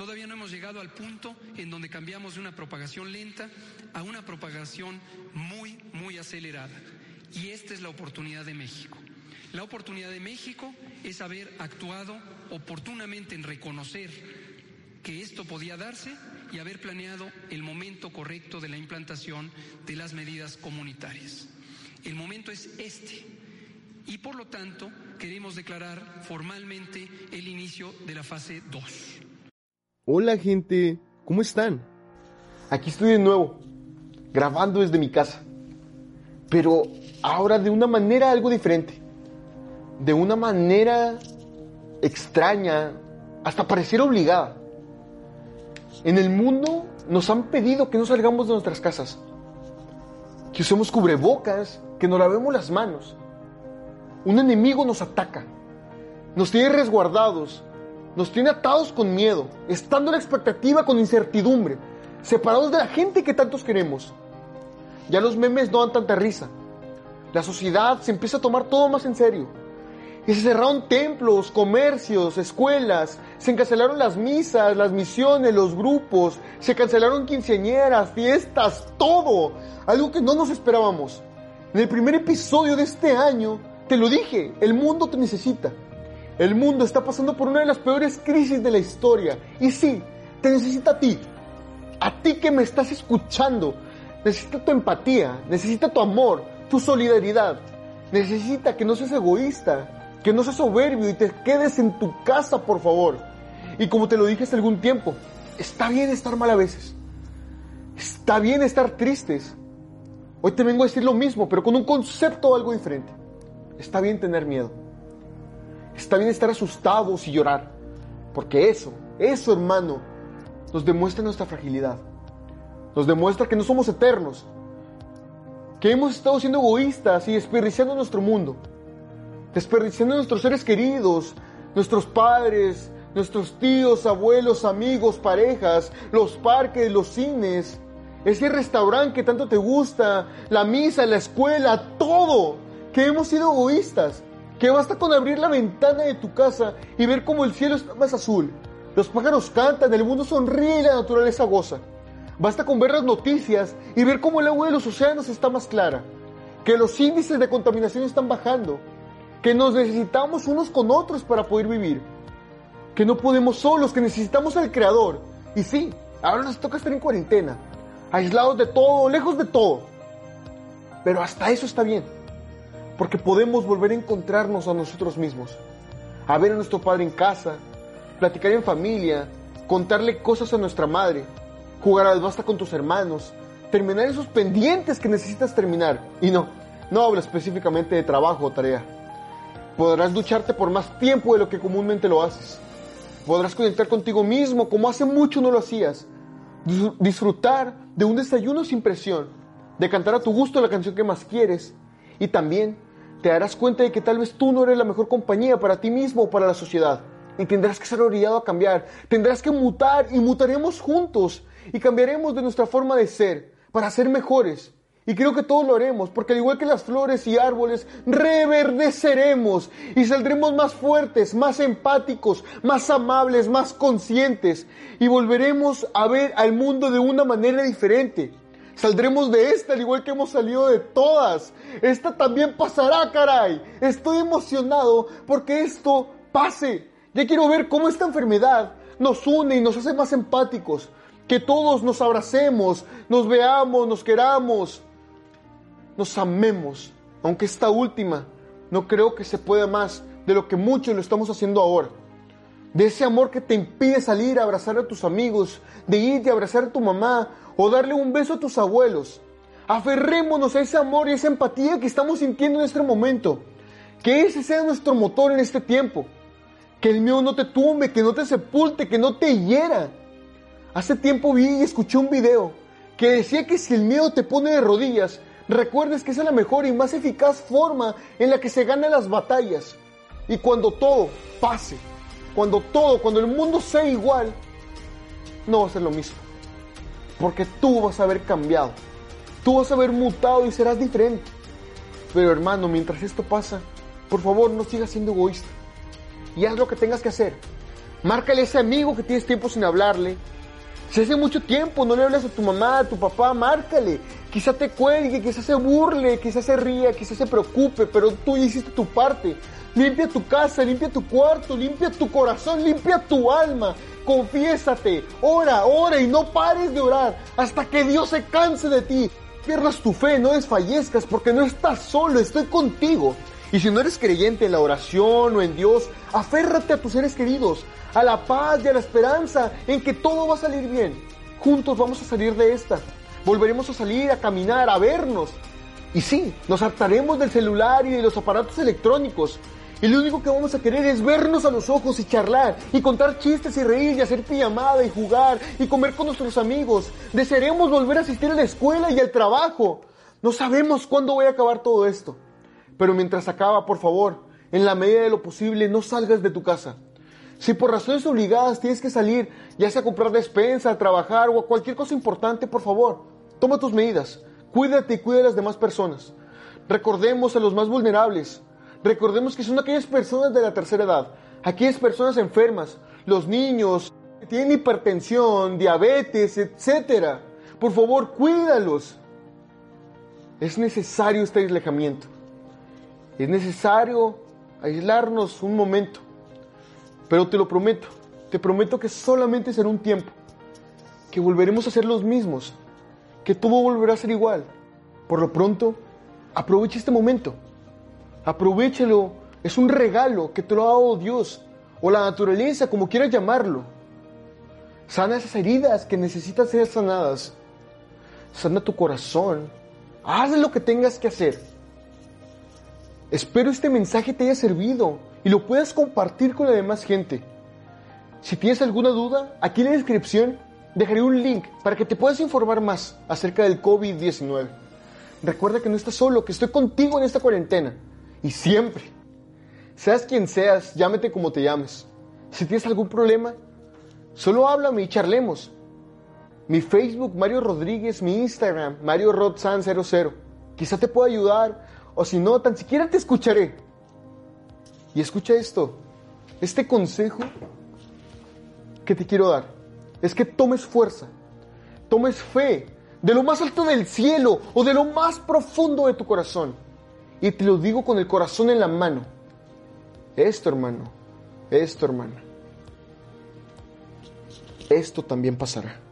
Todavía no hemos llegado al punto en donde cambiamos de una propagación lenta a una propagación muy, muy acelerada. Y esta es la oportunidad de México. La oportunidad de México es haber actuado oportunamente en reconocer que esto podía darse y haber planeado el momento correcto de la implantación de las medidas comunitarias. El momento es este y por lo tanto queremos declarar formalmente el inicio de la fase 2. Hola gente, ¿cómo están? Aquí estoy de nuevo, grabando desde mi casa, pero ahora de una manera algo diferente, de una manera extraña, hasta parecer obligada. En el mundo nos han pedido que no salgamos de nuestras casas, que usemos cubrebocas, que nos lavemos las manos. Un enemigo nos ataca, nos tiene resguardados, nos tiene atados con miedo, estando en expectativa con incertidumbre, separados de la gente que tantos queremos. Ya los memes no dan tanta risa. La sociedad se empieza a tomar todo más en serio. Y se cerraron templos, comercios, escuelas, se cancelaron las misas, las misiones, los grupos, se cancelaron quinceañeras, fiestas, todo. Algo que no nos esperábamos. En el primer episodio de este año, te lo dije, el mundo te necesita. El mundo está pasando por una de las peores crisis de la historia. Y sí, te necesita a ti. A ti que me estás escuchando. Necesita tu empatía, necesita tu amor, tu solidaridad. Necesita que no seas egoísta, que no seas soberbio y te quedes en tu casa, por favor. Y como te lo dije hace algún tiempo, está bien estar mal a veces. Está bien estar tristes. Hoy te vengo a decir lo mismo, pero con un concepto algo diferente. Está bien tener miedo. Está bien estar asustados y llorar. Porque eso, eso hermano, nos demuestra nuestra fragilidad. Nos demuestra que no somos eternos. Que hemos estado siendo egoístas y desperdiciando nuestro mundo desperdiciando nuestros seres queridos, nuestros padres, nuestros tíos, abuelos, amigos, parejas, los parques, los cines, ese restaurante que tanto te gusta, la misa, la escuela, todo, que hemos sido egoístas, que basta con abrir la ventana de tu casa y ver cómo el cielo está más azul, los pájaros cantan, el mundo sonríe y la naturaleza goza. Basta con ver las noticias y ver cómo el agua de los océanos está más clara, que los índices de contaminación están bajando, que nos necesitamos unos con otros para poder vivir, que no podemos solos, que necesitamos al Creador. Y sí, ahora nos toca estar en cuarentena, aislados de todo, lejos de todo. Pero hasta eso está bien, porque podemos volver a encontrarnos a nosotros mismos, a ver a nuestro padre en casa, platicar en familia, contarle cosas a nuestra madre, jugar al basta con tus hermanos, terminar esos pendientes que necesitas terminar. Y no, no hablo específicamente de trabajo o tarea Podrás ducharte por más tiempo de lo que comúnmente lo haces. Podrás conectar contigo mismo como hace mucho no lo hacías. Disfrutar de un desayuno sin presión. De cantar a tu gusto la canción que más quieres. Y también te darás cuenta de que tal vez tú no eres la mejor compañía para ti mismo o para la sociedad. Y tendrás que ser orillado a cambiar. Tendrás que mutar y mutaremos juntos. Y cambiaremos de nuestra forma de ser para ser mejores y creo que todos lo haremos, porque al igual que las flores y árboles, reverdeceremos y saldremos más fuertes, más empáticos, más amables, más conscientes y volveremos a ver al mundo de una manera diferente. Saldremos de esta al igual que hemos salido de todas. Esta también pasará, caray. Estoy emocionado porque esto pase. Ya quiero ver cómo esta enfermedad nos une y nos hace más empáticos. Que todos nos abracemos, nos veamos, nos queramos nos amemos, aunque esta última no creo que se pueda más de lo que muchos lo estamos haciendo ahora. De ese amor que te impide salir a abrazar a tus amigos, de ir a abrazar a tu mamá o darle un beso a tus abuelos. Aferrémonos a ese amor y esa empatía que estamos sintiendo en este momento. Que ese sea nuestro motor en este tiempo. Que el miedo no te tumbe, que no te sepulte, que no te hiera. Hace tiempo vi y escuché un video que decía que si el miedo te pone de rodillas, recuerdes que es la mejor y más eficaz forma en la que se ganan las batallas. Y cuando todo pase, cuando todo, cuando el mundo sea igual, no va a ser lo mismo. Porque tú vas a haber cambiado, tú vas a haber mutado y serás diferente. Pero hermano, mientras esto pasa, por favor no sigas siendo egoísta. Y haz lo que tengas que hacer. Márcale a ese amigo que tienes tiempo sin hablarle. Si hace mucho tiempo no le hablas a tu mamá, a tu papá, márcale. Quizá te cuelgue, quizá se burle, quizá se ría, quizá se preocupe, pero tú hiciste tu parte. Limpia tu casa, limpia tu cuarto, limpia tu corazón, limpia tu alma. Confiésate, ora, ora y no pares de orar hasta que Dios se canse de ti. Pierdas tu fe, no desfallezcas porque no estás solo, estoy contigo. Y si no eres creyente en la oración o en Dios, aférrate a tus seres queridos, a la paz y a la esperanza en que todo va a salir bien. Juntos vamos a salir de esta. Volveremos a salir, a caminar, a vernos. Y sí, nos hartaremos del celular y de los aparatos electrónicos. Y lo único que vamos a querer es vernos a los ojos y charlar, y contar chistes y reír, y hacer pijamada y jugar, y comer con nuestros amigos. Desearemos volver a asistir a la escuela y al trabajo. No sabemos cuándo voy a acabar todo esto. Pero mientras acaba, por favor, en la medida de lo posible, no salgas de tu casa. Si por razones obligadas tienes que salir, ya sea a comprar despensa, a trabajar o a cualquier cosa importante, por favor, toma tus medidas. Cuídate y cuida a las demás personas. Recordemos a los más vulnerables. Recordemos que son aquellas personas de la tercera edad, aquellas personas enfermas, los niños que tienen hipertensión, diabetes, etc. Por favor, cuídalos. Es necesario este aislamiento. Es necesario aislarnos un momento. Pero te lo prometo, te prometo que solamente será un tiempo, que volveremos a ser los mismos, que todo volverá a ser igual. Por lo pronto, aprovecha este momento. Aprovechalo. Es un regalo que te lo ha dado Dios o la naturaleza, como quieras llamarlo. Sana esas heridas que necesitan ser sanadas. Sana tu corazón. Haz lo que tengas que hacer. Espero este mensaje te haya servido y lo puedas compartir con la demás gente. Si tienes alguna duda, aquí en la descripción dejaré un link para que te puedas informar más acerca del COVID-19. Recuerda que no estás solo, que estoy contigo en esta cuarentena. Y siempre. Seas quien seas, llámete como te llames. Si tienes algún problema, solo háblame y charlemos. Mi Facebook, Mario Rodríguez, mi Instagram, Mario Rodsan00. Quizá te pueda ayudar, o si no, tan siquiera te escucharé. Y escucha esto, este consejo que te quiero dar es que tomes fuerza, tomes fe de lo más alto del cielo o de lo más profundo de tu corazón. Y te lo digo con el corazón en la mano. Esto, hermano, esto, hermana, esto también pasará.